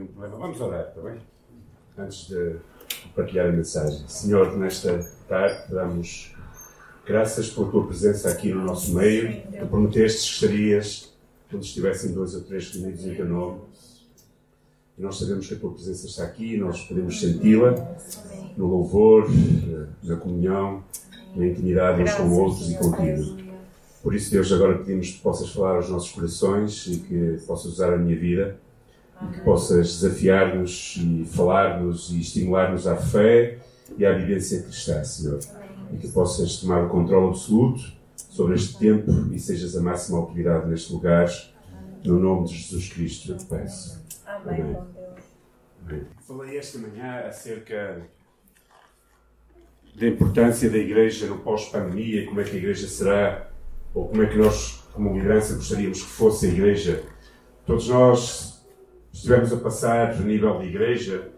Um problema. Vamos orar, está bem? Antes de partilhar a mensagem. Senhor, nesta tarde damos graças pela tua presença aqui no nosso meio. Tu prometestes que estarias quando estivessem dois ou três reunidos em teu nome. E nós sabemos que a tua presença está aqui, nós podemos senti-la no louvor, na comunhão, na intimidade uns com outros e contigo. Por isso, Deus, agora pedimos que possas falar aos nossos corações e que possas usar a minha vida e que possas desafiar-nos e falar-nos e estimular-nos à fé e à vivência cristã, Senhor. E que possas tomar o controle absoluto sobre este tempo e sejas a máxima autoridade neste lugar. No nome de Jesus Cristo, eu te peço. Amém. Amém. Falei esta manhã acerca da importância da Igreja no pós-pandemia, como é que a Igreja será, ou como é que nós, como liderança, gostaríamos que fosse a Igreja. Todos nós estivemos a passar, a nível de Igreja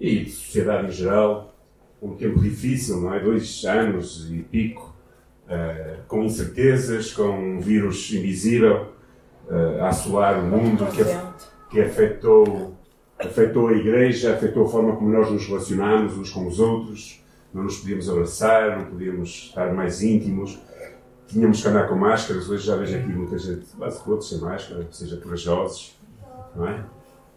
e de sociedade em geral, um tempo difícil, não é? Dois anos e pico, uh, com incertezas, com um vírus invisível uh, a assolar o mundo, que, que afetou, afetou a Igreja, afetou a forma como nós nos relacionamos uns com os outros não nos podíamos abraçar, não podíamos estar mais íntimos, tínhamos que andar com máscaras. Hoje já vejo aqui muita gente, quase todos sem máscara, seja corajosos, não é?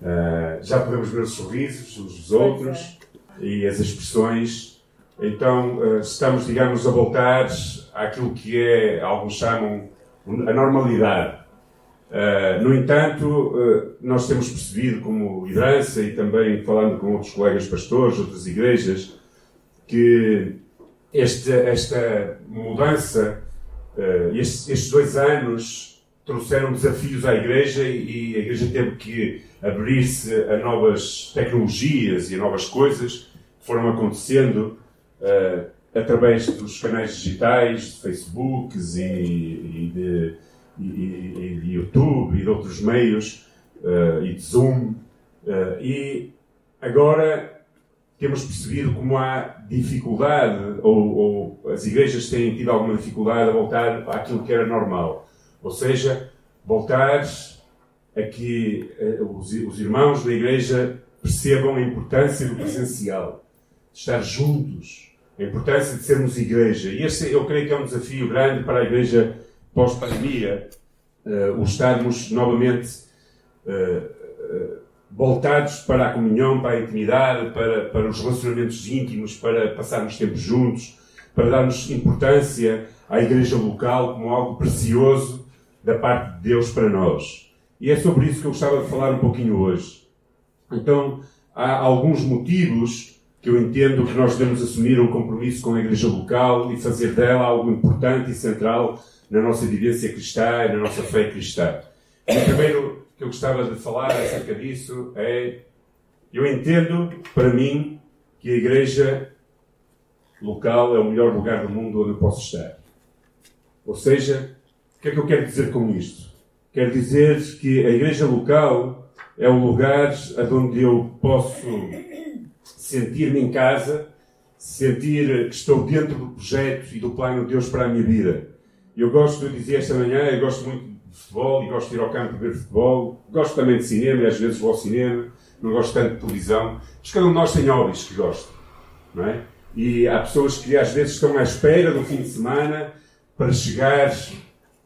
Uh, já podemos ver os sorrisos uns dos outros e as expressões. Então, uh, estamos, digamos, a voltar àquilo que é, alguns chamam, a normalidade. Uh, no entanto, nós temos percebido como liderança e também falando com outros colegas pastores, outras igrejas, que esta, esta mudança, estes, estes, dois anos, trouxeram desafios à Igreja e a Igreja teve que abrir-se a novas tecnologias e a novas coisas que foram acontecendo uh, através dos canais digitais, de Facebooks e, e, de, e, e, de, YouTube e de outros meios, uh, e de Zoom. e agora temos percebido como há dificuldade, ou, ou, as igrejas têm tido alguma dificuldade a voltar àquilo que era normal. Ou seja, voltar a que uh, os, os, irmãos da igreja percebam a importância do presencial, de estar juntos, a importância de sermos igreja. E este, eu creio que é um desafio grande para a igreja pós-pandemia, uh, o estarmos novamente. Uh, voltados para a comunhão, para a intimidade, para, para os relacionamentos íntimos, para passarmos tempo juntos, para darmos importância à igreja local como algo precioso da parte de Deus para nós. E é sobre isso que eu gostava de falar um pouquinho hoje. Então, há alguns motivos que eu entendo que nós devemos assumir um compromisso com a igreja local e fazer dela algo importante e central na nossa vivência cristã e na nossa fé cristã. Em primeiro que eu gostava de falar acerca disso é: eu entendo, para mim, que a igreja local é o melhor lugar do mundo onde eu posso estar. Ou seja, o que é que eu quero dizer com isto? Quero dizer que a igreja local é o lugar onde eu posso sentir-me em casa, sentir que estou dentro do projeto e do plano de Deus para a minha vida. Eu gosto, eu dizia esta manhã, eu gosto muito de futebol e gosto de ir ao campo ver futebol. Gosto também de cinema e às vezes vou ao cinema. Não gosto tanto de televisão. Mas cada um de nós tem hobbies que gosta. Não é? E há pessoas que às vezes estão à espera do fim de semana para chegar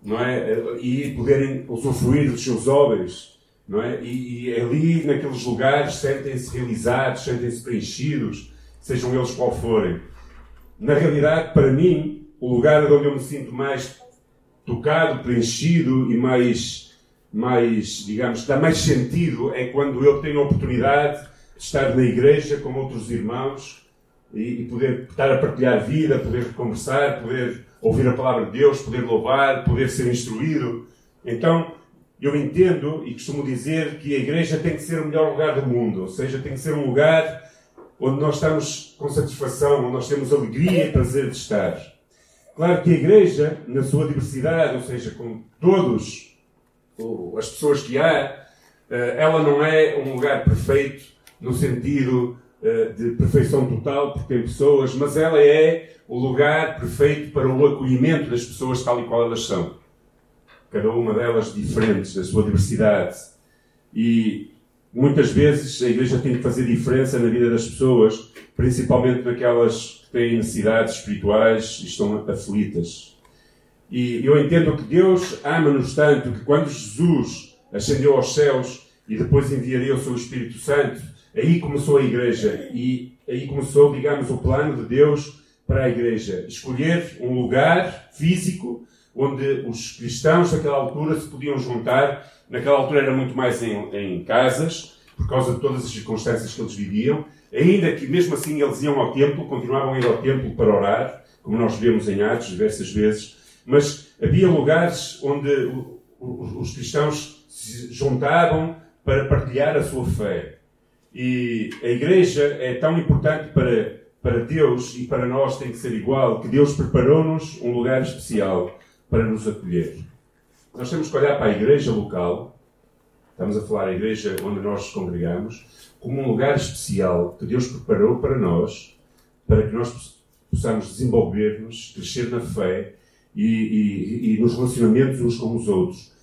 não é? e poderem usufruir dos seus hobbies. Não é? E, e ali, naqueles lugares, sentem-se realizados, sentem-se preenchidos, sejam eles qual forem. Na realidade, para mim, o lugar onde eu me sinto mais tocado, preenchido e mais, mais, digamos, dá mais sentido é quando eu tenho a oportunidade de estar na igreja com outros irmãos e, e poder estar a partilhar vida, poder conversar, poder ouvir a palavra de Deus, poder louvar, poder ser instruído. Então, eu entendo e costumo dizer que a igreja tem que ser o melhor lugar do mundo, ou seja, tem que ser um lugar onde nós estamos com satisfação, onde nós temos alegria e prazer de estar. Claro que a Igreja, na sua diversidade, ou seja, com todos as pessoas que há, eh, ela não é um lugar perfeito no sentido de perfeição total, porque tem pessoas, mas ela é o lugar perfeito para o acolhimento das pessoas tal e qual elas são. Cada uma delas diferentes, da sua diversidade. E muitas vezes a igreja tem que fazer diferença na vida das pessoas, principalmente naquelas que têm necessidades espirituais e estão aflitas. E eu entendo que Deus ama-nos tanto que quando Jesus ascendeu aos céus e depois enviaria o seu Espírito Santo, aí começou a igreja e aí começou, digamos, o plano de Deus para a igreja. Escolher um lugar físico onde os cristãos daquela altura se podiam juntar. Naquela altura era muito mais em, em casas, por causa de todas as circunstâncias que eles viviam. Ainda que, mesmo assim, eles iam ao templo, continuavam a ir ao templo para orar, como nós vemos em Atos diversas vezes. Mas havia lugares onde os cristãos se juntavam para partilhar a sua fé. E a igreja é tão importante para, para Deus e para nós tem que ser igual, que Deus preparou-nos um lugar especial para nos acolher. Nós temos que olhar para a igreja local, estamos a falar a igreja onde nós nos congregamos, como um lugar especial que Deus preparou para nós, para que nós possamos desenvolver-nos, crescer na fé e, e, e, nos relacionamentos uns com os outros.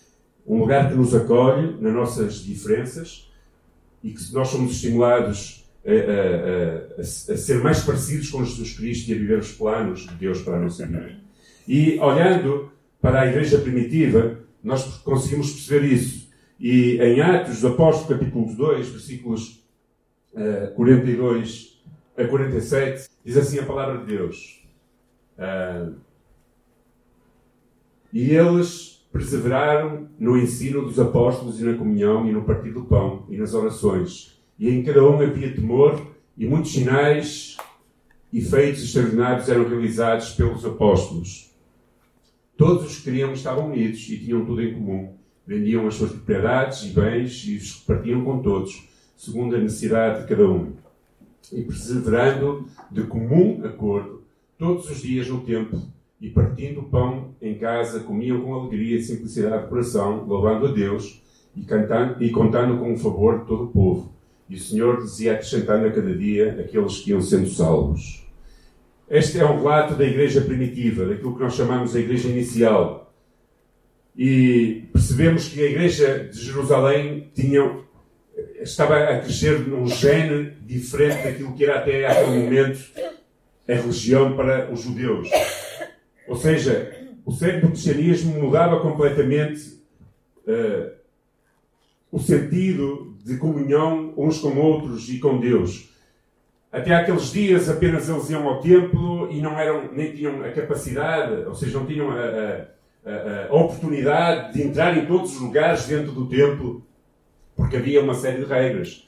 Um lugar que nos acolhe nas nossas diferenças e que nós somos estimulados a, a, a, a, ser mais parecidos com Jesus Cristo e a viver os planos de Deus para a nossa vida. E olhando para a igreja primitiva, nós conseguimos perceber isso. E em Atos do Apóstolo, capítulo 2, versículos uh, 42 a 47, diz assim a palavra de Deus. Uh, e eles perseveraram no ensino dos apóstolos e na comunhão e no partir do pão e nas orações. E em cada um havia temor e muitos sinais e feitos extraordinários eram realizados pelos apóstolos. Todos os que queriam estavam unidos e tinham tudo em comum. Vendiam as suas propriedades e bens e os repartiam com todos, segundo a necessidade de cada um. E perseverando de comum acordo, todos os dias no templo, e partindo o pão em casa, comiam com alegria e simplicidade de coração, louvando a Deus e, cantando, e contando com o favor de todo o povo. E o Senhor dizia acrescentando a cada dia aqueles que iam sendo salvos. Este é um relato da igreja primitiva, daquilo que nós chamamos a igreja inicial. E percebemos que a igreja de Jerusalém tinha, estava a crescer num gene diferente daquilo que era até aquele momento a religião para os judeus. Ou seja, o século do cristianismo mudava completamente uh, o sentido de comunhão uns com outros e com Deus. Até aqueles dias apenas eles iam ao templo e não eram, nem tinham a capacidade, ou seja, não tinham a, a, a, oportunidade de entrar em todos os lugares dentro do templo, porque havia uma série de regras.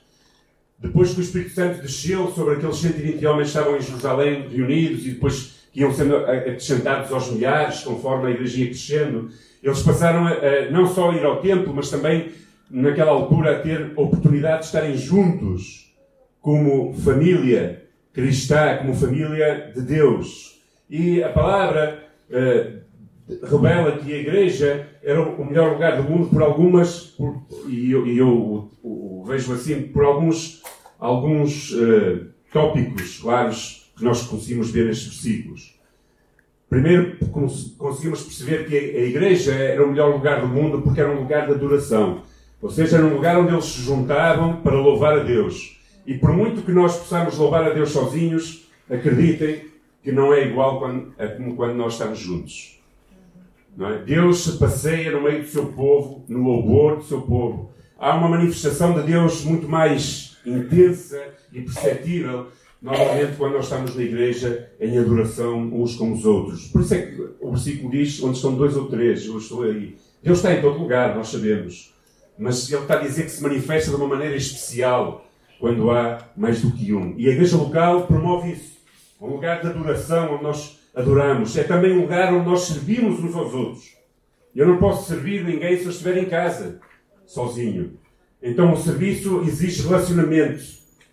Depois que o Espírito Santo desceu sobre aqueles 120 homens que estavam em Jerusalém reunidos e depois que iam sendo acrescentados aos milhares, conforme a igreja ia crescendo, eles passaram a, a não só ir ao templo, mas também, naquela altura, a ter oportunidade de estarem juntos como família cristã, como família de Deus. E a palavra uh, revela que a igreja era o melhor lugar do mundo por algumas, por, e eu, e eu o, o, vejo assim, por alguns, alguns uh, tópicos claros que nós conseguimos ver nestes versículos. Primeiro, conseguimos perceber que a igreja era o melhor lugar do mundo porque era um lugar de adoração. Ou seja, era um lugar onde eles se juntavam para louvar a Deus. E por muito que nós possamos louvar a Deus sozinhos, acreditem que não é igual quando, a como quando nós estamos juntos. É? Deus se passeia no meio do seu povo, no louvor do seu povo. Há uma manifestação de Deus muito mais intensa e perceptível, normalmente, quando nós estamos na igreja em adoração uns com os outros. Por isso é que o versículo diz: onde estão dois ou três, eu estou aí. Deus está em todo lugar, nós sabemos. Mas Ele está a dizer que se manifesta de uma maneira especial quando há mais do que um. E a igreja local promove isso. Um lugar de adoração onde nós adoramos. É também um lugar onde nós servimos uns aos outros. Eu não posso servir ninguém se eu estiver em casa, sozinho. Então o serviço exige relacionamento,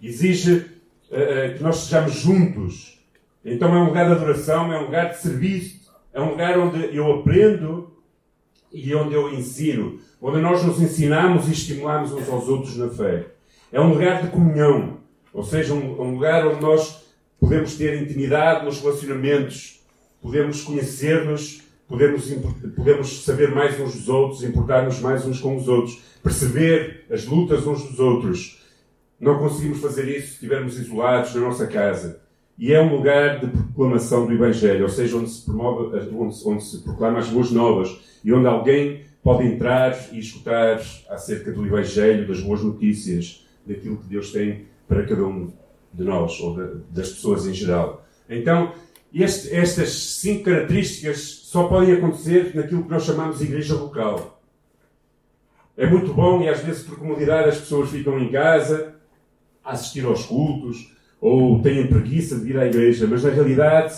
exige uh, uh, que nós estejamos juntos. Então é um lugar de adoração, é um lugar de serviço, é um lugar onde eu aprendo e onde eu ensino, onde nós nos ensinamos e estimulamos uns aos outros na fé. É um lugar de comunhão, ou seja, um, um lugar onde nós podemos ter intimidade nos relacionamentos, podemos conhecer-nos, podemos, podemos saber mais uns dos outros, importar-nos mais uns com os outros, perceber as lutas uns dos outros. Não conseguimos fazer isso se estivermos isolados na nossa casa. E é um lugar de proclamação do Evangelho, ou seja, onde se, promove, onde, onde se proclama as boas novas e onde alguém pode entrar e escutar acerca do Evangelho, das boas notícias, daquilo que Deus tem para cada um de nós, ou de, das pessoas em geral. Então, este, estas cinco características só podem acontecer naquilo que nós chamamos de igreja local. É muito bom e às vezes por comodidade as pessoas ficam em casa a assistir aos cultos ou têm preguiça de ir à igreja, mas na realidade,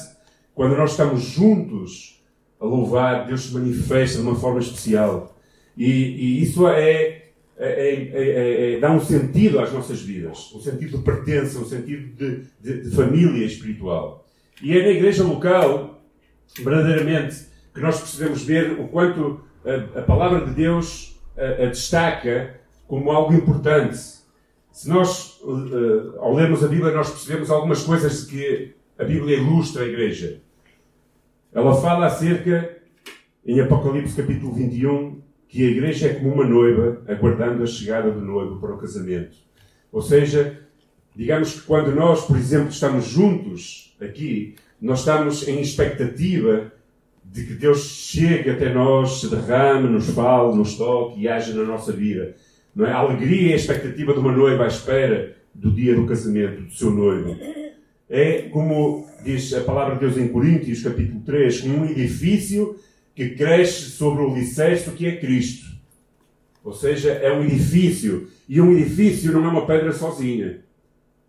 quando nós estamos juntos a louvar, Deus se manifesta de uma forma especial. E, e isso é, é, é, é, dá um sentido às nossas vidas, um sentido de pertença, um sentido de, de, de família espiritual. E é na igreja local, verdadeiramente, que nós precisamos ver o quanto a, a palavra de Deus a, a destaca como algo importante. Se nós, uh, ao lermos a Bíblia, nós percebemos algumas coisas que a Bíblia ilustra a igreja. Ela fala acerca, em Apocalipse capítulo 21, que a igreja é como uma noiva aguardando a chegada do noivo para o casamento. Ou seja, digamos que quando nós, por exemplo, estamos juntos aqui, nós estamos em expectativa de que Deus chegue até nós, se derrame, nos fale, nos toque e haja na nossa vida. Não é? A alegria e a expectativa de uma noiva à espera do dia do casamento do seu noivo. É como diz a palavra de Deus em Coríntios, capítulo 3, como um edifício que cresce sobre o alicerce que é Cristo. Ou seja, é um edifício. E um edifício não é uma pedra sozinha.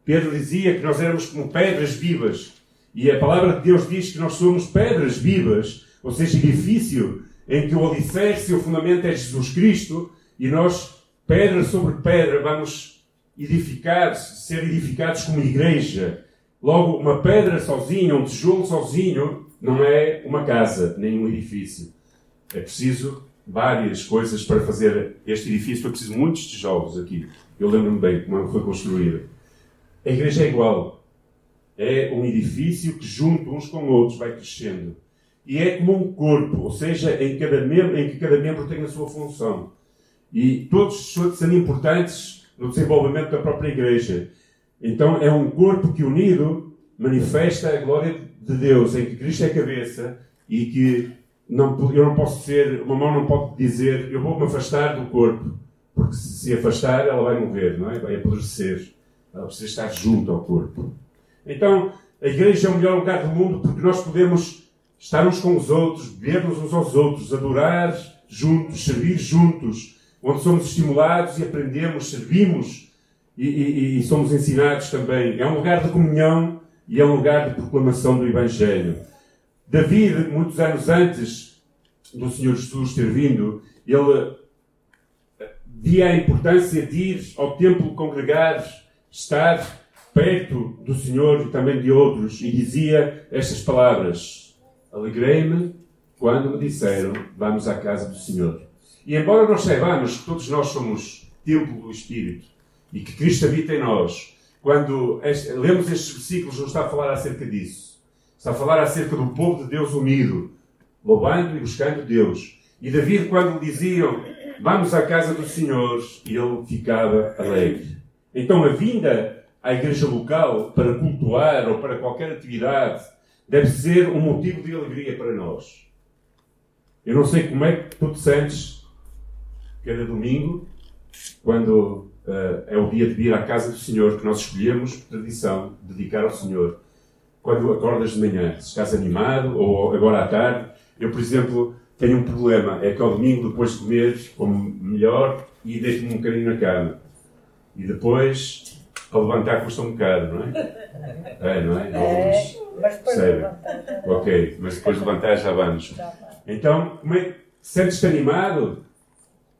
Pedro dizia que nós éramos como pedras vivas. E a palavra de Deus diz que nós somos pedras vivas, ou seja, edifício em que o alicerce o fundamento é Jesus Cristo, e nós, pedra sobre pedra, vamos edificar, ser edificados como igreja. Logo, uma pedra sozinha, um tijolo sozinho, não é uma casa, nem um edifício. É preciso várias coisas para fazer este edifício. Foi preciso muitos tijolos aqui. Eu lembro-me bem como foi construído. A igreja é igual. É um edifício que, junto uns com outros, vai crescendo. E é como um corpo, ou seja, em, cada membro, em que cada membro tem a sua função. E todos são importantes no desenvolvimento da própria igreja. Então, é um corpo que, unido, manifesta a glória de Deus, em que Cristo é cabeça e que não, eu não posso ser, uma mão não pode dizer, eu vou me afastar do corpo, porque se se afastar, ela vai morrer, não é? Vai apodrecer. Ela precisa estar junto ao corpo. Então, a igreja é o melhor lugar do mundo porque nós podemos estar uns com os outros, beber-nos uns aos outros, adorar juntos, servir juntos, onde somos estimulados e aprendemos, servimos e, e, e somos ensinados também. É um lugar de comunhão e é um lugar de proclamação do Evangelho. David, muitos anos antes do Senhor Jesus ter vindo, ele via a importância de ir ao templo congregar, estar perto do Senhor e também de outros, e dizia estas palavras: Alegrei-me quando me disseram, vamos à casa do Senhor. E embora nós saibamos que todos nós somos templo do Espírito e que Cristo habita em nós, quando este, lemos estes versículos, não está a falar acerca disso. Está a falar acerca do povo de Deus unido, louvando e buscando Deus. E David, quando lhe diziam, vamos à casa do Senhor, ele ficava alegre. Então a vinda à igreja local para cultuar ou para qualquer atividade deve ser um motivo de alegria para nós. Eu não sei como é que te sentes cada domingo, quando uh, é o dia de vir à casa do Senhor, que nós escolhemos, por tradição, dedicar ao Senhor. Quando acordas de manhã, se estás animado, ou agora à tarde, eu, por exemplo, tenho um problema, é que ao domingo, depois de comer, como melhor e deito-me um bocadinho na cama. E depois para levantar custa um bocado, não é? É, não é? É, mas depois levantar. Ok, mas depois de levantar já vamos. Então, como é sentes-te animado?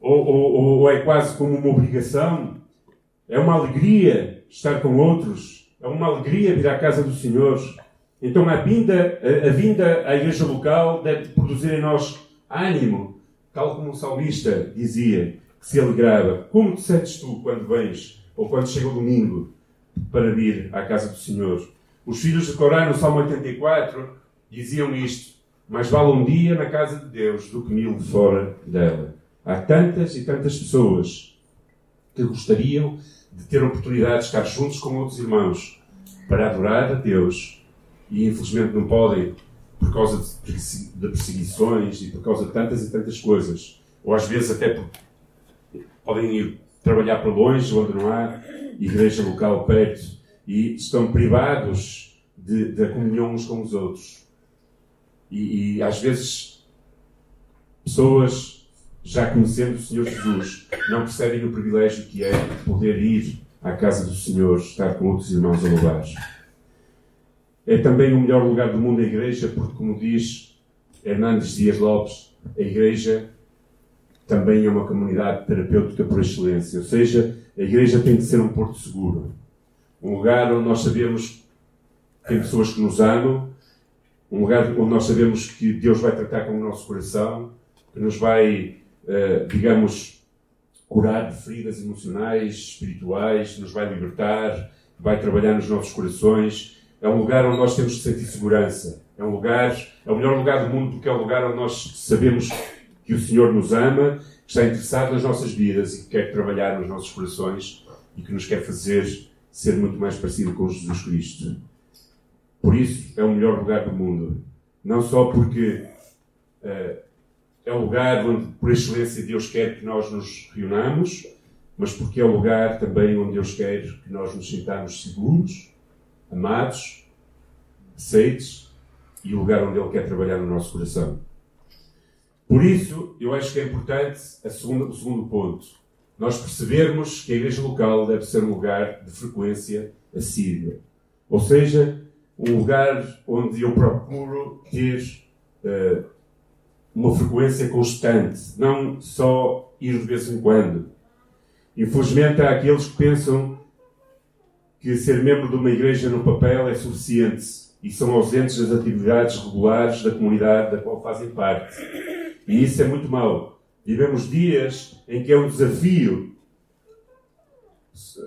Ou, ou, ou é quase como uma obrigação? É uma alegria estar com outros? É uma alegria vir à casa do Senhor? Então a vinda, a, a vinda à igreja local deve produzir em nós ânimo, tal como o salmista dizia, que se alegrava. Como te sentes tu quando vens ou quando chega o domingo para vir à casa do Senhor. Os filhos de Corá, no Salmo 84, diziam isto: mais vale um dia na casa de Deus do que mil fora dela. Há tantas e tantas pessoas que gostariam de ter oportunidade de estar juntos com outros irmãos para adorar a Deus e infelizmente não podem por causa de perseguições e por causa de tantas e tantas coisas. Ou às vezes até podem ir trabalhar para longe, onde não há igreja local perto, e estão privados da comunhão uns com os outros. E, e às vezes pessoas, já conhecendo o Senhor Jesus, não percebem o privilégio que é poder ir à casa do Senhor, estar com outros irmãos a louvar. É também o melhor lugar do mundo a igreja, porque, como diz Hernandes Dias Lopes, a igreja também é uma comunidade terapêutica por excelência. Ou seja, a igreja tem de ser um porto seguro. Um lugar onde nós sabemos que tem pessoas que nos amam, um lugar onde nós sabemos que Deus vai tratar com o nosso coração, que nos vai, uh, digamos, curar de feridas emocionais, espirituais, nos vai libertar, vai trabalhar nos nossos corações é um lugar onde nós temos de sentir segurança. É um lugar, é o melhor lugar do mundo porque é o lugar onde nós sabemos que o Senhor nos ama, que está interessado nas nossas vidas e que quer trabalhar nos nossos corações e que nos quer fazer ser muito mais parecido com Jesus Cristo. Por isso, é o melhor lugar do mundo. Não só porque uh, é o lugar onde, por excelência, Deus quer que nós nos reunamos, mas porque é o lugar também onde Deus quer que nós nos sintamos seguros amados, aceites e o lugar onde Ele quer trabalhar no nosso coração. Por isso, eu acho que é importante segunda, o segundo ponto. Nós percebermos que a igreja local deve ser um lugar de frequência assídua. Ou seja, um lugar onde eu procuro ter uh, uma frequência constante, não só ir de vez em quando. Infelizmente, há aqueles que pensam que ser membro de uma igreja no papel é suficiente e são ausentes das atividades regulares da comunidade da qual fazem parte. E isso é muito mau. Vivemos dias em que é um desafio.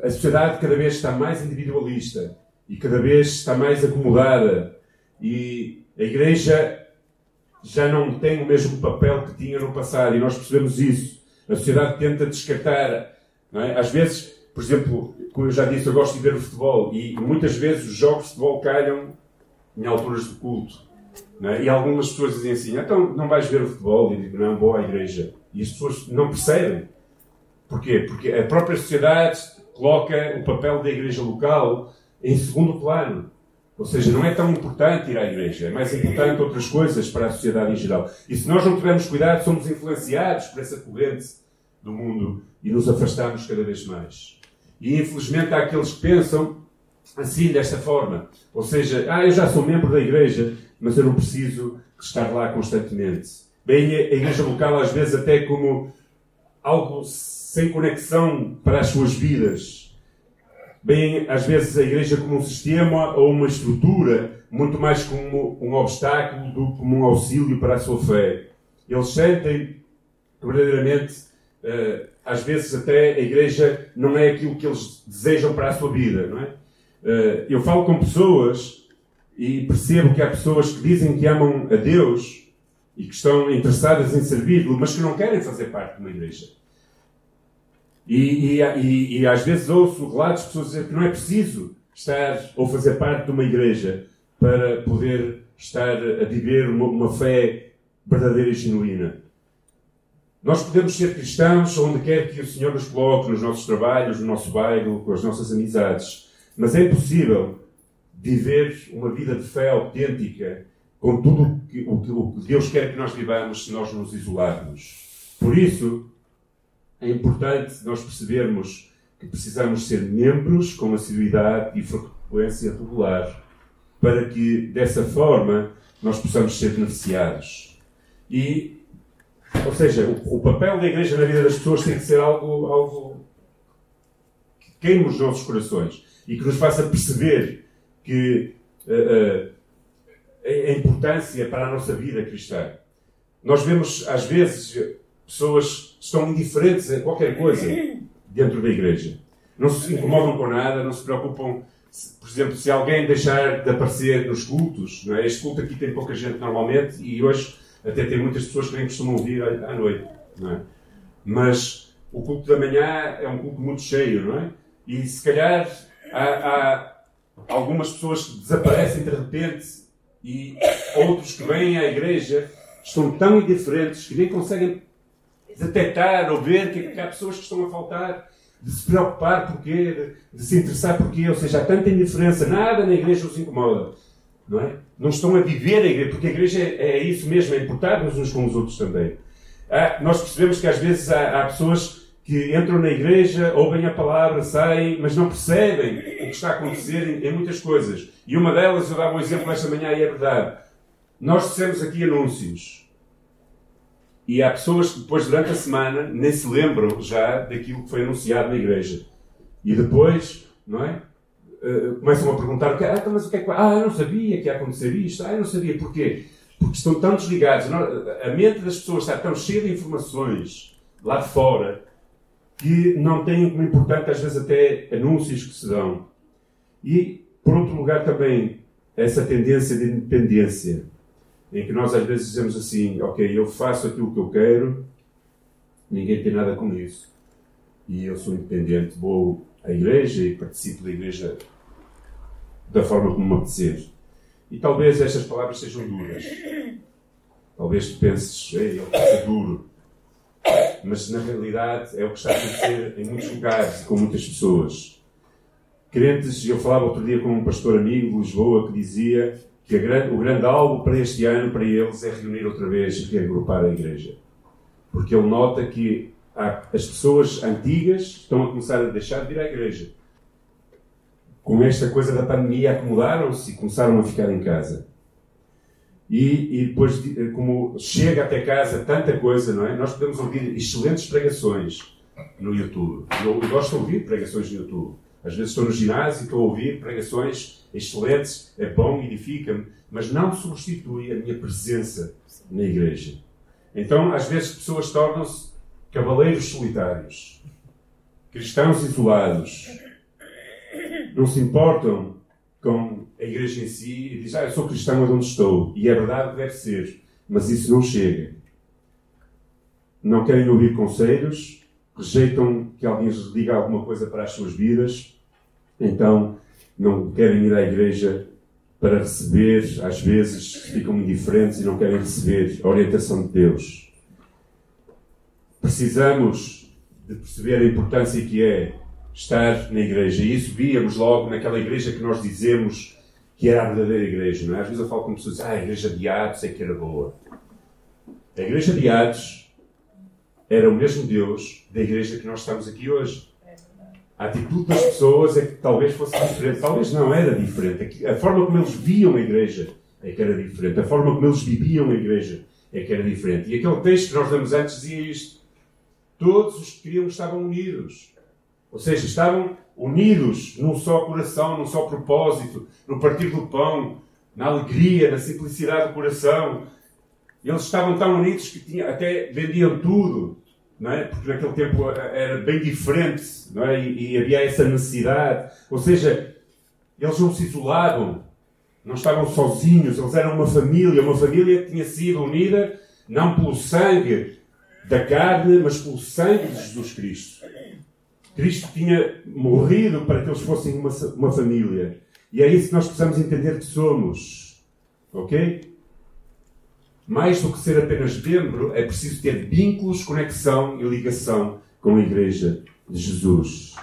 A sociedade cada vez está mais individualista e cada vez está mais acomodada. E a igreja já não tem o mesmo papel que tinha no passado e nós percebemos isso. A sociedade tenta descartar. É? Às vezes por exemplo, como eu já disse, eu gosto de ver o futebol e muitas vezes os jogos de futebol calham em alturas de culto. É? E algumas pessoas dizem assim: então não vais ver o futebol? E digo: não, vou à igreja. E as pessoas não percebem. Porquê? Porque a própria sociedade coloca o papel da igreja local em segundo plano. Ou seja, não é tão importante ir à igreja, é mais importante outras coisas para a sociedade em geral. E se nós não tivermos cuidado, somos influenciados por essa corrente do mundo e nos afastamos cada vez mais. E infelizmente há aqueles que pensam assim, desta forma. Ou seja, ah, eu já sou membro da igreja, mas eu não preciso estar lá constantemente. Bem, a igreja local às vezes até como algo sem conexão para as suas vidas. Bem, às vezes a igreja como um sistema ou uma estrutura, muito mais como um obstáculo do que como um auxílio para a sua fé. Eles sentem verdadeiramente uh, às vezes até a igreja não é aquilo que eles desejam para a sua vida, não é? Eh, eu falo com pessoas e percebo que há pessoas que dizem que amam a Deus e que estão interessadas em servi-lo, mas que não querem fazer parte de uma igreja. E, e, e, e às vezes ouço relatos de pessoas dizer que não é preciso estar ou fazer parte de uma igreja para poder estar a viver uma, uma fé verdadeira e genuína. Nós podemos ser cristãos onde quer que o Senhor nos coloque, nos nossos trabalhos, no nosso bairro, com as nossas amizades. Mas é impossível viver uma vida de fé autêntica com tudo o, que, o que Deus quer que nós vivamos se nós nos isolarmos. Por isso, é importante nós percebermos que precisamos ser membros com assiduidade e frequência regular para que, dessa forma, nós possamos ser beneficiados. E ou seja, o, o, papel da igreja na vida das pessoas tem que ser algo, algo que queime os nossos corações e que nos faça perceber que uh, uh, a importância para a nossa vida cristã. Nós vemos, às vezes, pessoas estão indiferentes a qualquer coisa dentro da igreja. Não se incomodam com nada, não se preocupam por exemplo, se alguém deixar de aparecer nos cultos, não é? este culto aqui tem pouca gente normalmente e hoje até tem muitas pessoas que nem costumam vir à noite, não é? Mas o culto da manhã é um culto muito cheio, não é? E se calhar há, há algumas pessoas que desaparecem de repente e outros que vêm à igreja estão tão indiferentes que nem conseguem detectar ou ver que há pessoas que estão a faltar de se preocupar porquê, de, de se interessar porquê, ou seja, há tanta indiferença, nada na igreja os incomoda. Não, é? não estão a viver a igreja, porque a igreja é, é isso mesmo, é importar-nos uns com os outros também. Ah, nós percebemos que às vezes há, há, pessoas que entram na igreja, ouvem a palavra, saem, mas não percebem o que está a acontecer em, em muitas coisas. E uma delas, eu dava um exemplo esta manhã e é verdade. Nós dissemos aqui anúncios. E há pessoas que depois, durante a semana, nem se lembram já daquilo que foi anunciado na igreja. E depois, não é? Uh, começam a perguntar: ah, então, mas o que é que. Ah, eu não sabia que ia acontecer isto. Ah, eu não sabia. Porquê? Porque estão tão desligados. A mente das pessoas está tão cheia de informações lá de fora que não têm como importante, às vezes, até anúncios que se dão. E, por outro lugar, também essa tendência de independência em que nós às vezes dizemos assim: Ok, eu faço aquilo que eu quero, ninguém tem nada com isso, e eu sou independente, vou à igreja e participo da igreja da forma como me apetecer. E talvez estas palavras sejam duras. Talvez tu penses, ei, ele é duro. Mas na realidade é o que está a acontecer em muitos lugares com muitas pessoas. Crentes, eu falava outro dia com um pastor amigo de Lisboa que dizia que grande, o grande alvo para este ano, para eles, é reunir outra vez e reagrupar a igreja. Porque ele nota que há, as pessoas antigas estão a começar a deixar de ir à igreja. Com esta coisa da pandemia, acomodaram-se e começaram a ficar em casa. E, e, depois, como chega até casa tanta coisa, não é? Nós podemos ouvir excelentes pregações no YouTube. Eu, eu gosto de ouvir pregações no YouTube. Às vezes estou no ginásio e estou a ouvir pregações excelentes, é bom, edifica-me, mas não substitui a minha presença na igreja. Então, às vezes, pessoas tornam-se cavaleiros solitários, cristãos isolados, não se importam com a igreja em si e dizem, ah, eu sou cristão onde estou. E é verdade que deve ser, mas isso não chega. Não querem ouvir conselhos, rejeitam que alguém lhes diga alguma coisa para as suas vidas, então não querem ir à igreja para receber, às vezes ficam indiferentes e não querem receber a orientação de Deus. Precisamos de perceber a importância que é estar na igreja. E isso víamos logo naquela igreja que nós dizemos que era a verdadeira igreja. Não é? Às vezes eu falo com pessoas ah, a igreja de Atos é que era boa. A igreja de Atos era o mesmo Deus da igreja que nós estamos aqui hoje. A atitude das pessoas é que talvez fosse diferente. Talvez não era diferente. A forma como eles viam a igreja é que era diferente. A forma como eles viviam a igreja é que era diferente. E aquele texto que nós damos antes dizia isto. Todos os que queriam estavam unidos. Ou seja, estavam unidos num só coração, num só propósito, no partir do pão, na alegria, na simplicidade do coração. Eles estavam tão unidos que tinha, até vendiam tudo não é? porque naquele tempo era bem diferente não é? e, e havia essa necessidade. Ou seja, eles não se isolavam, não estavam sozinhos, eles eram uma família, uma família que tinha sido unida não pelo sangue da carne, mas pelo sangue de Jesus Cristo. Cristo tinha morrido para que eles fossem uma, uma família. E é isso que nós precisamos entender que somos. Ok? Mais do que ser apenas membro, é preciso ter vínculos, conexão e ligação com a Igreja de Jesus.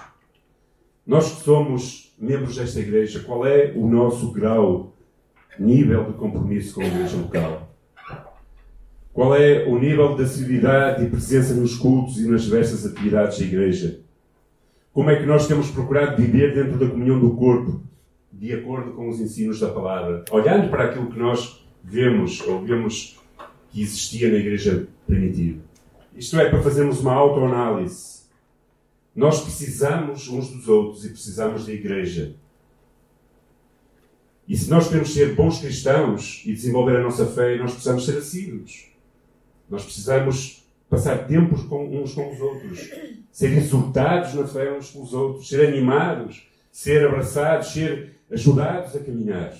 Nós que somos membros desta Igreja, qual é o nosso grau, nível de compromisso com a Igreja local? Qual é o nível de assiduidade e presença nos cultos e nas diversas atividades da Igreja? Como é que nós temos procurado viver dentro da comunhão do corpo, de acordo com os ensinos da palavra? Olhando para aquilo que nós vemos ou vemos que existia na igreja primitiva. Isto é, para fazermos uma autoanálise. Nós precisamos uns dos outros e precisamos da igreja. E se nós queremos ser bons cristãos e desenvolver a nossa fé, nós precisamos ser assíduos. Nós precisamos passar tempos com uns com os outros, ser exultados na fé uns com os outros, ser animados, ser abraçados, ser ajudados a caminhar.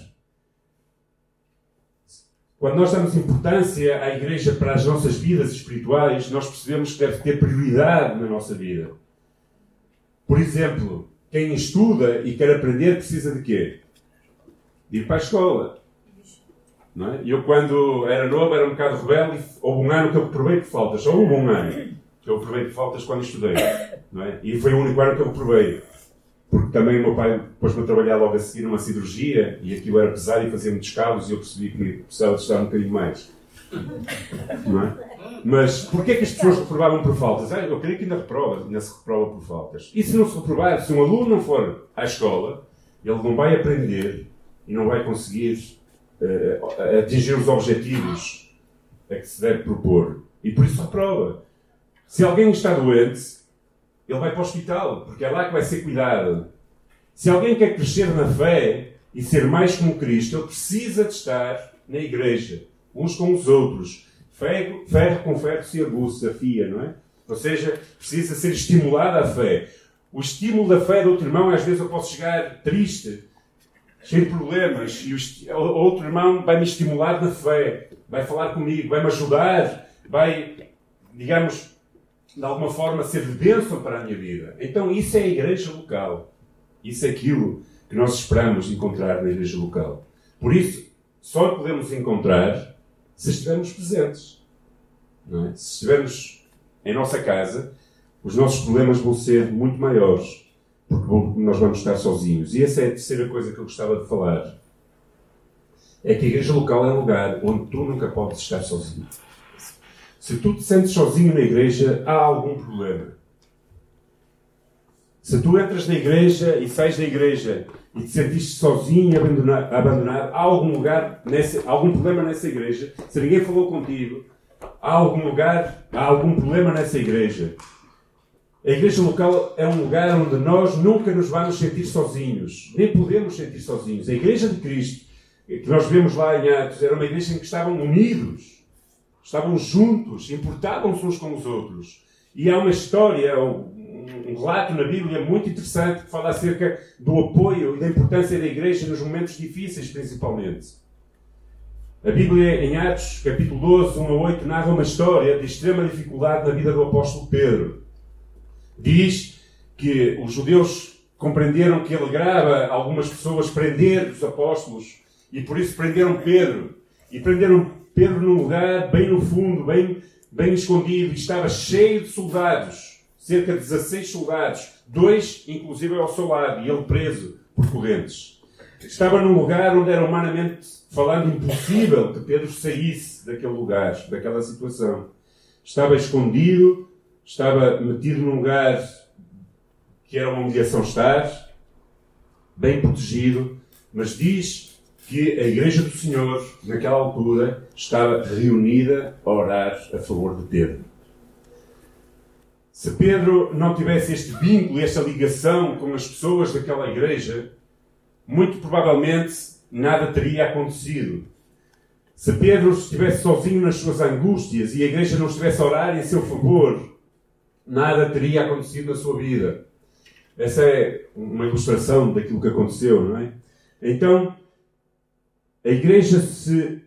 Quando nós damos importância à Igreja para as nossas vidas espirituais, nós percebemos que deve ter prioridade na nossa vida. Por exemplo, quem estuda e quer aprender precisa de quê? De ir para a escola. Não é? Eu, quando era novo, era um bocado rebelde houve um ano que eu reprovei por faltas. Houve um ano que eu reprovei por faltas quando estudei. Não é? E foi o único ano que eu reprovei. Porque também o meu pai pôs-me a trabalhar logo a seguir numa cirurgia e aquilo era pesado e fazia muitos calos e eu percebi que precisava de estudar um bocadinho mais. Não é? Mas porquê que as pessoas reprovavam por faltas? Ah, eu creio que ainda reprova, ainda se reprova por faltas. E se não se reprovar, se um aluno não for à escola, ele não vai aprender e não vai conseguir uh, atingir os objetivos a que se deve propor. E por isso reprova. Se alguém está doente, ele vai para o hospital, porque é lá que vai ser cuidado. Se alguém quer crescer na fé e ser mais como Cristo, ele precisa de estar na igreja, uns com os outros. Ferro, ferro com ferro se aguça, afia, não é? Ou seja, precisa ser estimulado a fé. O estímulo da fé do outro irmão, às vezes eu posso chegar triste, de problemas, e o outro irmão vai me estimular na fé, vai falar comigo, vai me ajudar, vai, digamos, de alguma forma ser de bênção para a minha vida. Então isso é a igreja local. Isso é aquilo que nós esperamos encontrar na igreja local. Por isso, só podemos encontrar se estivermos presentes. É? Se estivermos em nossa casa, os nossos problemas vão ser muito maiores, porque nós vamos estar sozinhos. E essa é a terceira coisa que eu gostava de falar. É que a igreja local é um lugar onde tu nunca podes estar sozinho. Se tu te sentes sozinho na igreja, há algum problema. Se tu entras na igreja e sais da igreja e te sentiste sozinho abandonado, abandonado, há algum lugar, nessa, algum problema nessa igreja. Se ninguém falou contigo, há algum lugar, há algum problema nessa igreja. A igreja local é um lugar onde nós nunca nos vamos sentir sozinhos, nem podemos sentir sozinhos. A igreja de Cristo, que nós vemos lá em Atos, era uma igreja em que estavam unidos estavam juntos, importavam-se uns com os outros. E há uma história, um, relato na Bíblia muito interessante que fala acerca do apoio e da importância da igreja nos momentos difíceis, principalmente. A Bíblia, em Atos, capítulo 12, 1 a 8, narra uma história de extrema dificuldade na vida do apóstolo Pedro. Diz que os judeus compreenderam que alegrava algumas pessoas prender os apóstolos e por isso prenderam Pedro. E prenderam Pedro num lugar bem no fundo, bem, bem escondido, e estava cheio de soldados, cerca de 16 soldados, dois inclusive ao seu lado, e ele preso por correntes. Estava num lugar onde era humanamente falando impossível que Pedro saísse daquele lugar, daquela situação. Estava escondido, estava metido num lugar que era uma humilhação estar, bem protegido, mas diz que a Igreja do Senhor, naquela altura, estava reunida a orar a favor de Pedro. Se Pedro não tivesse este vínculo, esta ligação com as pessoas daquela igreja, muito provavelmente nada teria acontecido. Se Pedro estivesse sozinho nas suas angústias e a igreja não estivesse a orar em seu favor, nada teria acontecido na sua vida. Essa é uma ilustração daquilo que aconteceu, não é? Então, a igreja se,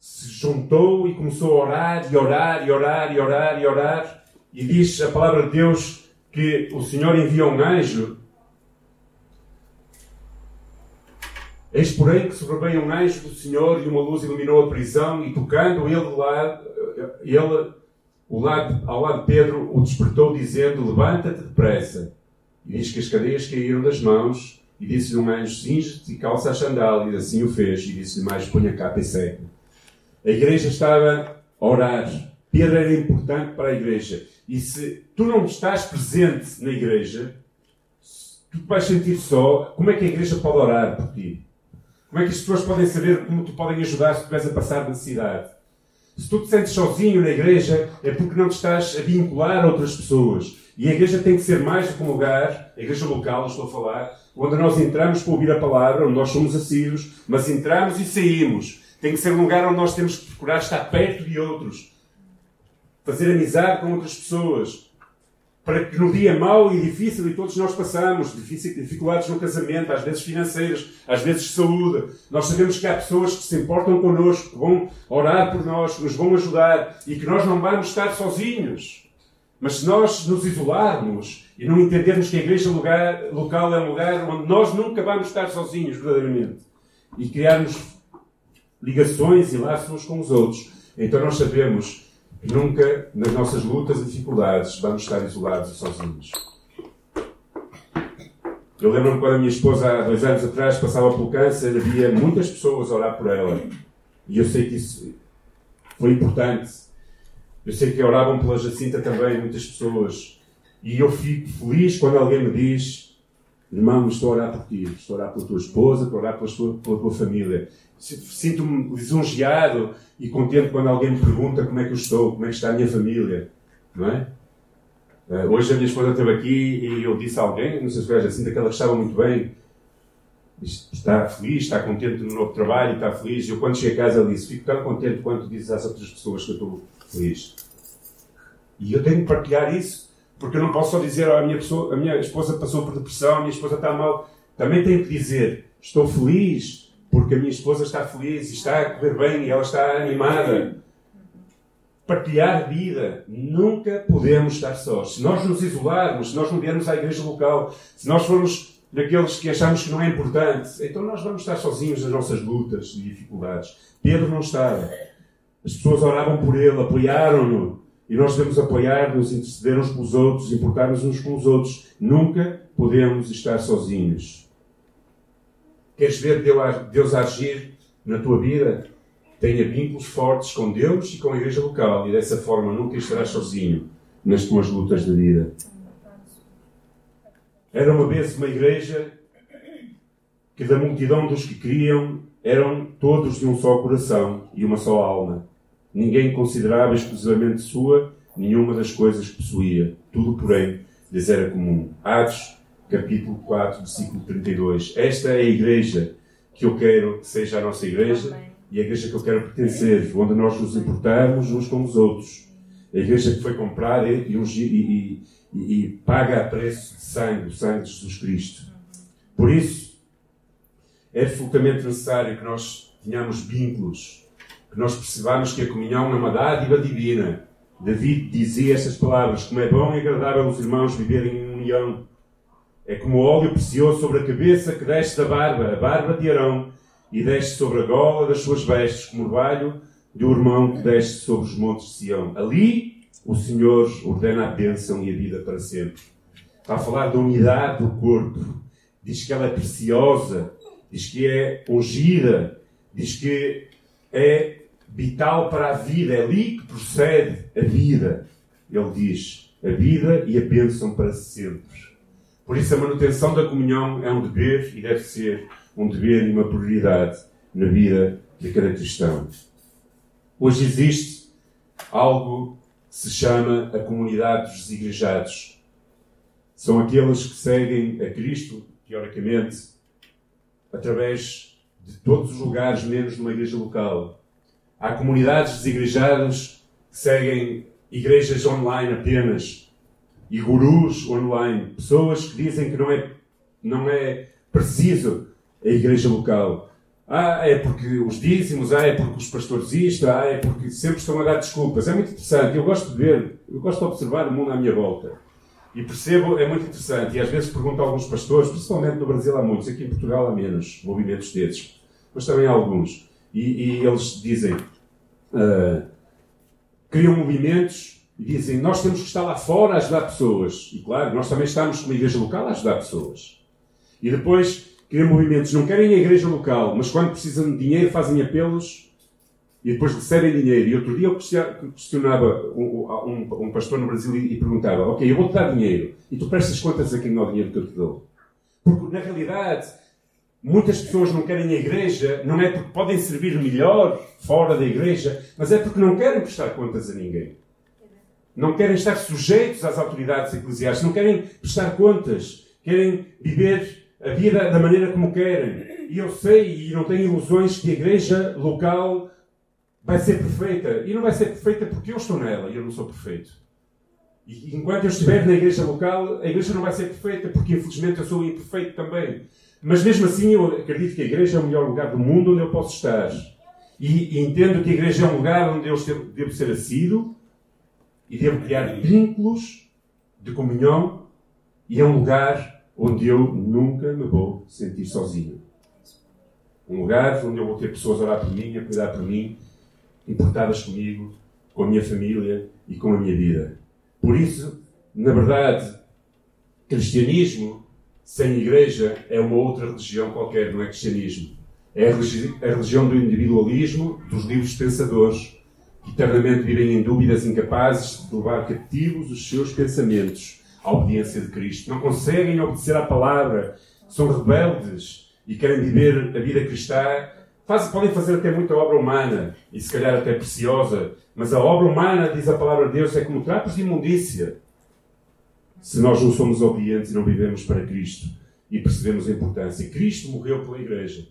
se juntou e começou a orar e orar e orar e orar e orar. E diz a palavra de Deus que o Senhor envia um anjo. Eis, porém, que sobreveio um anjo do Senhor e uma luz iluminou a prisão e tocando ele, lado, ele o lado, ao lado de Pedro o despertou dizendo, levanta-te depressa. E diz que as cadeias caíram das mãos e disse-lhe um anjo: Cinge-te e calça a sandália. E assim o fez. E disse-lhe mais: Ponha capa e segue. A igreja estava a orar. Pedro era importante para a igreja. E se tu não estás presente na igreja, tu te vais sentir só. Como é que a igreja pode orar por ti? Como é que as pessoas podem saber como te podem ajudar se tu estiveres a passar necessidade? Se tu te sentes sozinho na igreja, é porque não te estás a vincular a outras pessoas. E a igreja tem que ser mais do que um lugar, a igreja local, estou a falar, onde nós entramos para ouvir a palavra, onde nós somos assíduos, mas entramos e saímos. Tem que ser um lugar onde nós temos que procurar estar perto de outros, fazer amizade com outras pessoas. para que no dia mau e difícil, e todos nós passamos, dificuldades no casamento, às vezes financeiras, às vezes de saúde, nós sabemos que há pessoas que se importam connosco, que vão orar por nós, que nos vão ajudar e que nós não vamos estar sozinhos. Mas se nós nos isolarmos e não entendermos que a igreja lugar, local é um lugar onde nós nunca vamos estar sozinhos, verdadeiramente, e criarmos ligações e laços uns com os outros, então nós sabemos Nunca, nas nossas lutas e dificuldades, vamos estar isolados e sozinhos. Eu lembro-me quando a minha esposa, há dois anos atrás, passava pelo câncer, havia muitas pessoas a orar por ela. E eu sei que isso foi importante. Eu sei que oravam pela Jacinta também, muitas pessoas. E eu fico feliz quando alguém me diz: Irmão, estou a orar por ti, estou a orar pela tua esposa, estou a orar pela tua, pela tua família. Sinto-me lisonjeado e contente quando alguém me pergunta como é que eu estou, como é que está a minha família. Não é? Uh, hoje a minha esposa esteve aqui e eu disse a alguém, não sei se foi assim, daquela que estava muito bem, está feliz, está contente no novo trabalho, está feliz. Eu quando cheguei a casa disse, fico tão contente quanto dizes às outras pessoas que eu estou feliz. E eu tenho que partilhar isso, porque eu não posso só dizer, oh, a, minha pessoa, a minha esposa passou por depressão, a minha esposa está mal. Também tenho que dizer, estou feliz, porque a minha esposa está feliz e está a correr bem e ela está animada. Partilhar vida. Nunca podemos estar sós. Se nós nos isolarmos, se nós não viermos à igreja local, se nós formos daqueles que achamos que não é importante, então nós vamos estar sozinhos nas nossas lutas e dificuldades. Pedro não estava. As pessoas oravam por ele, apoiaram-no. E nós devemos apoiar-nos, interceder uns pelos outros, importar-nos uns com os outros. Nunca podemos estar sozinhos. Queres ver Deus agir na tua vida? Tenha vínculos fortes com Deus e com a igreja local e dessa forma nunca estarás sozinho nas tuas lutas de vida. Era uma vez uma igreja que da multidão dos que criam eram todos de um só coração e uma só alma. Ninguém considerava exclusivamente sua nenhuma das coisas que possuía. Tudo, porém, lhes era comum. Atos capítulo 4, versículo 32. Esta é a igreja que eu quero que seja a nossa igreja Amém. e a igreja que eu quero pertencer, onde nós nos importarmos uns com os outros. A igreja que foi comprada e, e, e, e paga a preço de sangue, o sangue de Jesus Cristo. Por isso, é absolutamente necessário que nós tenhamos vínculos, nós percebamos que a comunhão é uma dádiva divina. David dizia estas palavras: Como é bom e agradável os irmãos viverem em união. É como óleo precioso sobre a cabeça que desce da barba, a barba de Arão, e desce sobre a gola das suas vestes, como orvalho de um irmão que desce sobre os montes de Sião. Ali o Senhor ordena a bênção e a vida para sempre. Está a falar da unidade do corpo. Diz que ela é preciosa, diz que é ungida, diz que é vital para a vida. É ali que procede a vida. Ele diz: a vida e a bênção para sempre. Por isso, a manutenção da comunhão é um dever e deve ser um dever e uma prioridade na vida de cada cristão. Hoje existe algo que se chama a comunidade dos desigrejados. São aqueles que seguem a Cristo, teoricamente, através de todos os lugares, menos numa igreja local. Há comunidades desigrejadas que seguem igrejas online apenas, e gurus online, pessoas que dizem que não é, não é preciso a igreja local. Ah, é porque os dízimos, ah, é porque os pastores isto, ah, é porque sempre estão a dar desculpas. É muito interessante. Eu gosto de ver, eu gosto de observar o mundo à minha volta. E percebo, é muito interessante. E às vezes pergunto a alguns pastores, principalmente no Brasil há muitos, aqui em Portugal há menos movimentos desses, mas também há alguns. E, e eles dizem, uh, criam movimentos e dizem nós temos que estar lá fora a ajudar pessoas. E claro, nós também estamos como igreja local a ajudar pessoas. E depois criam movimentos, não querem a igreja local, mas quando precisam de dinheiro fazem apelos e depois recebem dinheiro. E outro dia eu questionava um, um, um pastor no Brasil e, perguntava: Ok, eu vou-te dar dinheiro e tu prestas contas a quem não o dinheiro que eu te dou. Porque na realidade muitas pessoas não querem a igreja, não é porque podem servir melhor fora da igreja, mas é porque não querem prestar contas a ninguém não querem estar sujeitos às autoridades eclesiásticas, não querem prestar contas, querem viver a vida da maneira como querem. E eu sei e não tenho ilusões que a igreja local vai ser perfeita. E não vai ser perfeita porque eu estou nela e eu não sou perfeito. E enquanto eu estiver na igreja local, a igreja não vai ser perfeita, porque infelizmente eu sou imperfeito também. Mas mesmo assim, eu acredito que a igreja é o melhor lugar do mundo onde eu posso estar. E, e entendo que a igreja é um lugar onde eu devo ser assíduo e devo criar vínculos de comunhão. E é um lugar onde eu nunca me vou sentir sozinho. Um lugar onde eu vou ter pessoas a orar por mim, a cuidar por mim, importadas comigo, com a minha família e com a minha vida. Por isso, na verdade, cristianismo sem igreja é uma outra religião qualquer, não é cristianismo. É a, religi a religião do individualismo, dos livres pensadores, que eternamente vivem em dúvidas incapazes de levar cativos os seus pensamentos à obediência de Cristo. Não conseguem obedecer à palavra, são rebeldes e querem viver a vida cristã. Faz, podem fazer até muita obra humana, e se calhar até preciosa, mas a obra humana, diz a palavra de Deus, é como trapos de imundícia se nós não somos obedientes e não vivemos para Cristo e percebemos a importância. Cristo morreu pela Igreja.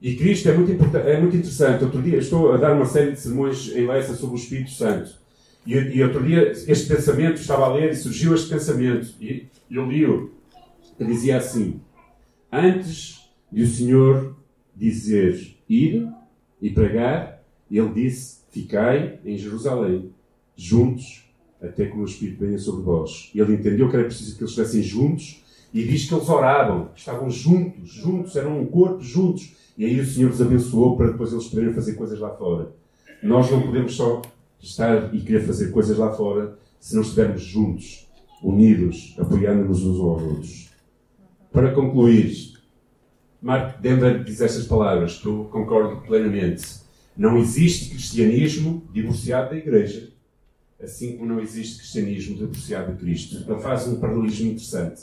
E Cristo é muito, é muito interessante. Outro dia estou a dar uma série de sermões em Leça sobre o Espírito Santo. E, e, outro dia este pensamento, estava a ler e surgiu este pensamento. E eu li-o. Dizia assim: Antes de o Senhor dizer ir e pregar, ele disse: Ficai em Jerusalém, juntos até que o meu Espírito venha sobre vós. Ele entendeu que era preciso que eles estivessem juntos e diz que eles oravam, estavam juntos, juntos, eram um corpo juntos. E aí o Senhor os abençoou para depois eles poderem fazer coisas lá fora. Nós não podemos só estar e querer fazer coisas lá fora se não estivermos juntos, unidos, apoiando-nos uns aos outros. Para concluir, Mark Denver diz estas palavras que eu concordo plenamente. Não existe cristianismo divorciado da Igreja assim como não existe cristianismo divorciado de Cristo. Ele faz um paralelismo interessante.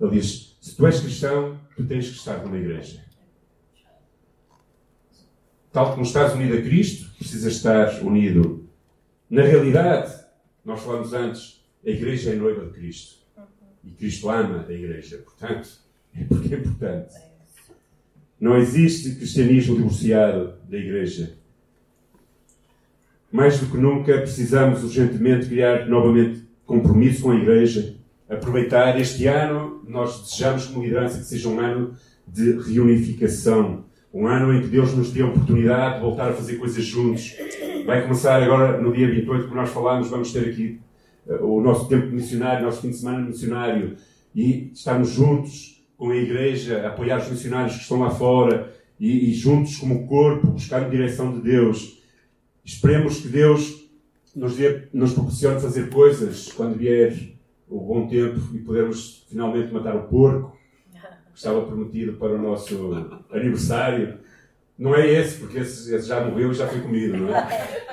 Ele diz: se tu és cristão, tu tens que estar numa igreja. Tal como estás unido a Cristo, precisas estar unido. Na realidade, nós falamos antes, a igreja é noiva de Cristo. E Cristo ama a igreja. Portanto, é porque é importante. Não existe cristianismo divorciado da igreja. Mais do que nunca, precisamos urgentemente criar novamente compromisso com a Igreja. Aproveitar este ano, nós desejamos como liderança que seja um ano de reunificação. Um ano em que Deus nos dê a oportunidade de voltar a fazer coisas juntos. Vai começar agora no dia 28, como nós falámos, vamos ter aqui uh, o nosso tempo missionário, nosso fim de semana missionário. E estarmos juntos com a Igreja, apoiar os missionários que estão lá fora e, e juntos como corpo, buscar a direção de Deus Esperemos que Deus nos, dê, nos proporcione fazer coisas quando vier o bom tempo e podermos finalmente matar o porco que estava prometido para o nosso aniversário. Não é esse, porque esse, esse já morreu e já foi comido, não é?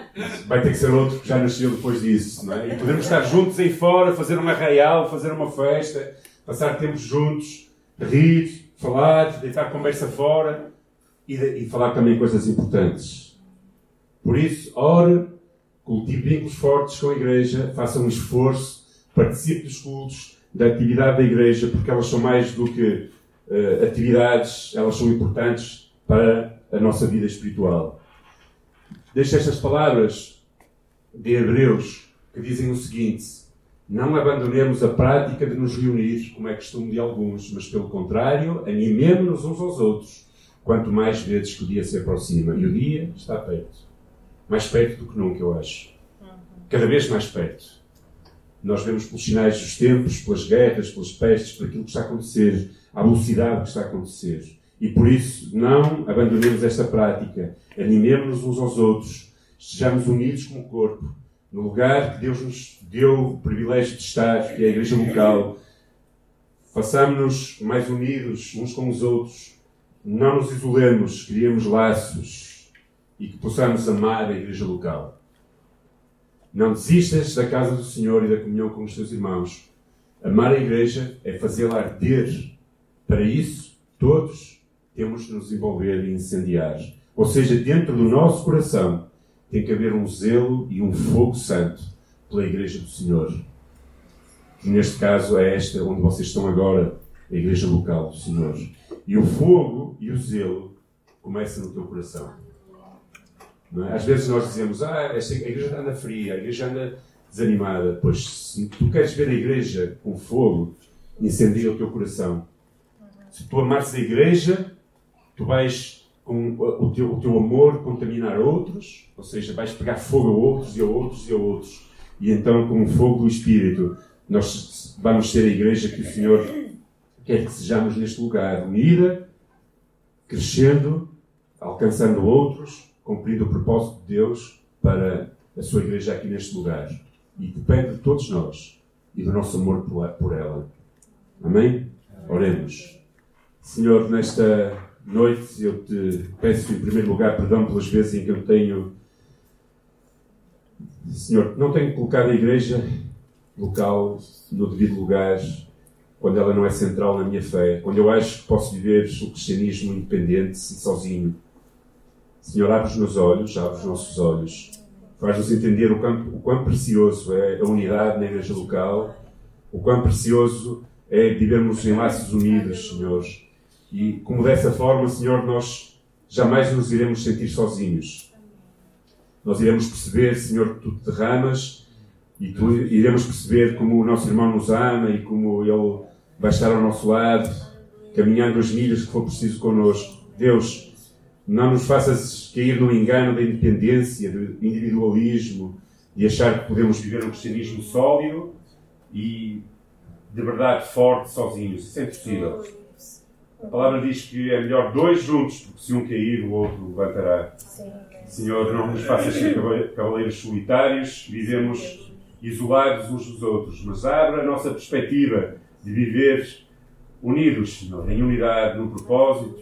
Vai ter que ser outro que já nasceu depois disso, não é? E podemos estar juntos aí fora, fazer um arraial, fazer uma festa, passar tempos juntos, rir, falar, deitar conversa fora e, e falar também coisas importantes. Por isso, ore, cultive vínculos fortes com a Igreja, faça um esforço, participe dos cultos, da atividade da Igreja, porque elas são mais do que uh, atividades, elas são importantes para a nossa vida espiritual. Deixo estas palavras de Hebreus que dizem o seguinte: Não abandonemos a prática de nos reunir, como é costume de alguns, mas pelo contrário, animemos-nos uns aos outros, quanto mais vezes que o dia se aproxima. E o dia está perto mais perto do que nunca, eu acho. Cada vez mais perto. Nós vemos pelos sinais dos tempos, pelas guerras, pelas pestes, por aquilo que está a acontecer, a velocidade que está a acontecer. E por isso, não abandonemos esta prática. Animemos-nos uns aos outros. Estejamos unidos como corpo. No lugar que Deus nos deu o privilégio de estar, que é a igreja local. Façamos-nos mais unidos uns com os outros. Não nos isolemos, criemos laços e que possamos amar a igreja local. Não desistas da casa do Senhor e da comunhão com os teus irmãos. Amar a igreja é fazê-la arder. Para isso, todos temos de nos envolver e incendiar. Ou seja, dentro do nosso coração tem que haver um zelo e um fogo santo pela igreja do Senhor. Que neste caso é esta onde vocês estão agora, a igreja local do Senhor. E o fogo e o zelo começam no teu coração. É? Às vezes nós dizemos, ah, esta, a igreja anda fria, a igreja anda desanimada, pois se tu queres ver a igreja com fogo, incendia o teu coração. Se tu amares a igreja, tu vais com o teu, o teu amor contaminar outros, ou seja, vais pegar fogo a outros e a outros e a outros. E então, com o fogo do Espírito, nós vamos ser a igreja que o Senhor quer que sejamos neste lugar, unida, crescendo, alcançando outros, cumprindo o propósito de Deus para a sua igreja aqui neste lugar. E depende de todos nós e do nosso amor por ela. Amém? Oremos. Senhor, nesta noite eu te peço em primeiro lugar perdão pelas vezes em que eu tenho. Senhor, não tenho colocado a igreja local no devido lugar quando ela não é central na minha fé, quando eu acho que posso viver o cristianismo independente e sozinho. Senhor, abre os meus olhos, abre os nossos olhos, faz-nos entender o quão, o quão precioso é a unidade na igreja local, o quão precioso é vivermos em laços unidos, Senhor. E como dessa forma, Senhor, nós jamais nos iremos sentir sozinhos. Nós iremos perceber, Senhor, que tu te derramas e tu iremos perceber como o nosso irmão nos ama e como ele vai estar ao nosso lado, caminhando as milhas que for preciso connosco. Deus, não nos faças cair no engano da independência, do individualismo, de achar que podemos viver um cristianismo sólido e de verdade forte sozinhos. Isso é impossível. A palavra diz que é melhor dois juntos, porque se um cair, o outro levantará. Senhor, não nos faças ser cavaleiros solitários, vivemos isolados uns dos outros, mas abra a nossa perspectiva de viver unidos, Senhor, em unidade, num propósito,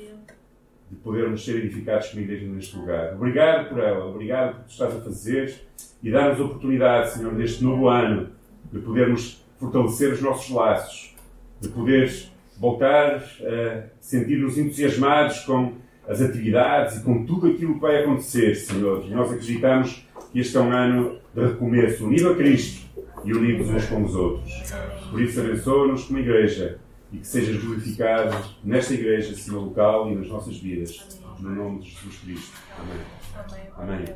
de podermos ser edificados como igreja neste lugar. Obrigado por ela, obrigado por que estás a fazer e dar-nos oportunidade, Senhor, neste novo ano, de podermos fortalecer os nossos laços, de poder voltar a sentir-nos entusiasmados com as atividades e com tudo aquilo que vai acontecer, Senhor. E nós acreditamos que este é um ano de recomeço, unido a Cristo e unidos uns com os outros. Por isso, abençoa-nos como igreja e que sejas glorificado nesta igreja, Senhor local e nas nossas vidas. No nome de Jesus Cristo. Amém. Amém. Amém.